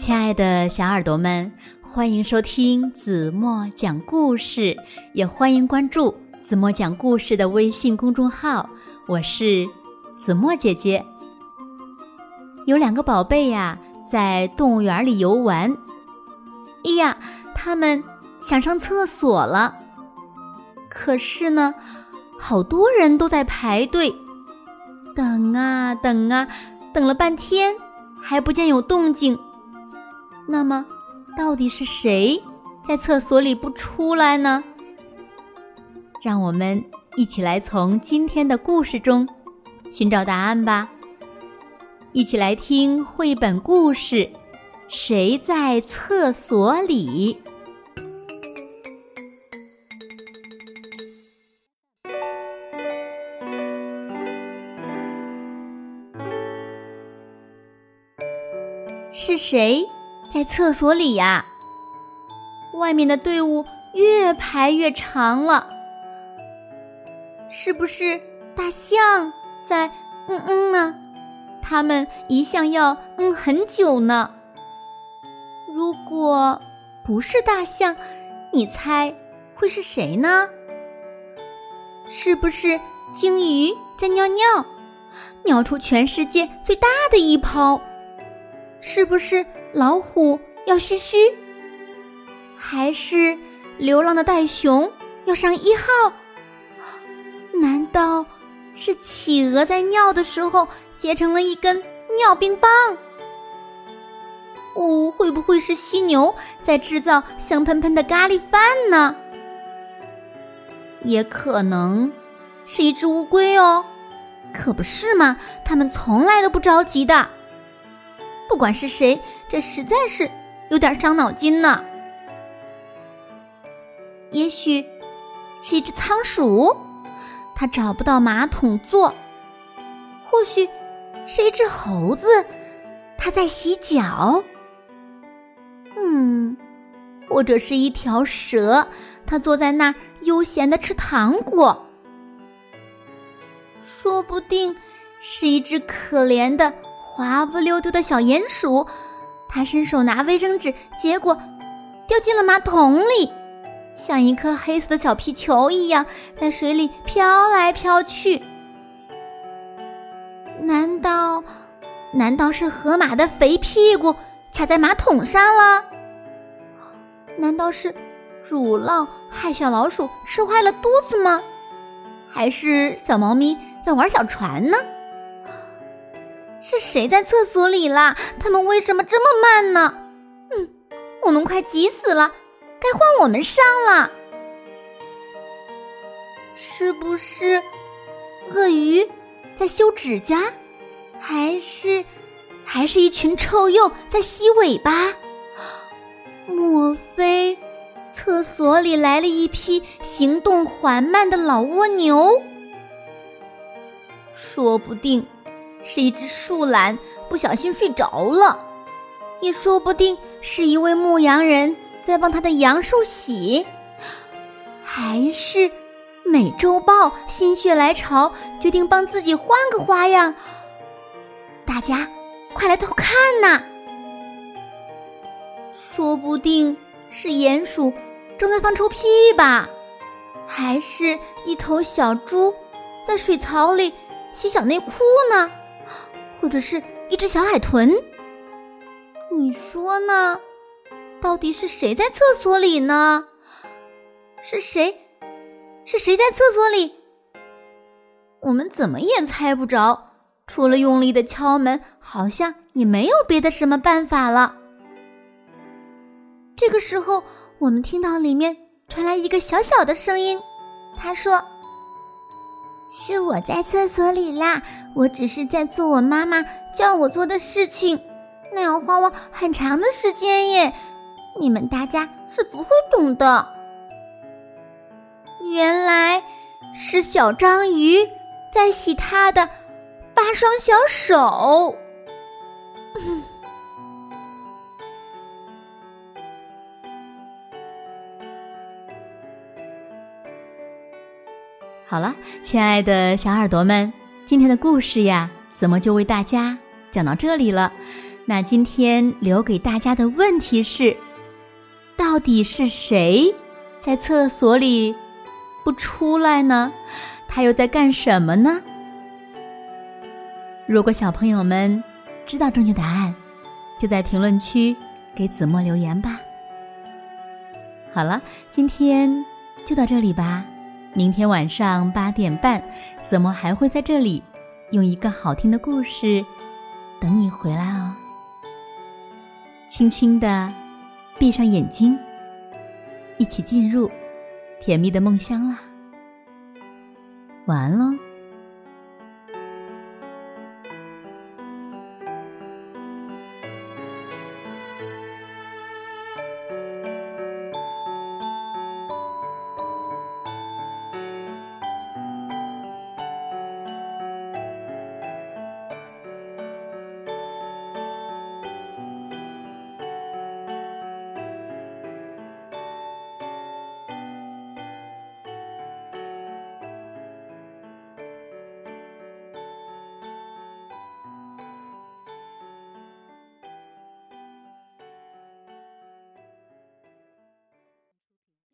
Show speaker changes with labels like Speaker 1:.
Speaker 1: 亲爱的小耳朵们，欢迎收听子墨讲故事，也欢迎关注子墨讲故事的微信公众号。我是子墨姐姐。有两个宝贝呀，在动物园里游玩。哎呀，他们想上厕所了，可是呢，好多人都在排队，等啊等啊，等了半天，还不见有动静。那么，到底是谁在厕所里不出来呢？让我们一起来从今天的故事中寻找答案吧。一起来听绘本故事《谁在厕所里》？是谁？在厕所里呀，外面的队伍越排越长了。是不是大象在嗯嗯呢？他们一向要嗯很久呢。如果不是大象，你猜会是谁呢？是不是鲸鱼在尿尿，尿出全世界最大的一泡？是不是？老虎要嘘嘘，还是流浪的袋熊要上一号？难道是企鹅在尿的时候结成了一根尿冰棒？哦，会不会是犀牛在制造香喷喷的咖喱饭呢？也可能是一只乌龟哦，可不是嘛？它们从来都不着急的。不管是谁，这实在是有点伤脑筋呢。也许是一只仓鼠，它找不到马桶坐；或许是一只猴子，它在洗脚。嗯，或者是一条蛇，它坐在那儿悠闲的吃糖果。说不定是一只可怜的。滑不溜丢的小鼹鼠，它伸手拿卫生纸，结果掉进了马桶里，像一颗黑色的小皮球一样在水里飘来飘去。难道，难道是河马的肥屁股卡在马桶上了？难道是乳酪害小老鼠吃坏了肚子吗？还是小猫咪在玩小船呢？是谁在厕所里啦？他们为什么这么慢呢？嗯，我们快急死了，该换我们上了。是不是鳄鱼在修指甲，还是还是一群臭鼬在吸尾巴？莫非厕所里来了一批行动缓慢的老蜗牛？说不定。是一只树懒不小心睡着了，也说不定是一位牧羊人在帮他的羊受洗，还是美洲豹心血来潮决定帮自己换个花样。大家快来偷看呐！说不定是鼹鼠正在放臭屁吧，还是一头小猪在水槽里洗小内裤呢？或者是一只小海豚，你说呢？到底是谁在厕所里呢？是谁？是谁在厕所里？我们怎么也猜不着，除了用力的敲门，好像也没有别的什么办法了。这个时候，我们听到里面传来一个小小的声音，他说。是我在厕所里啦，我只是在做我妈妈叫我做的事情，那要花我很长的时间耶，你们大家是不会懂的。原来是小章鱼在洗他的八双小手。好了，亲爱的小耳朵们，今天的故事呀，怎么就为大家讲到这里了？那今天留给大家的问题是：到底是谁在厕所里不出来呢？他又在干什么呢？如果小朋友们知道正确答案，就在评论区给子墨留言吧。好了，今天就到这里吧。明天晚上八点半，怎么还会在这里用一个好听的故事等你回来哦。轻轻的闭上眼睛，一起进入甜蜜的梦乡啦。晚安喽。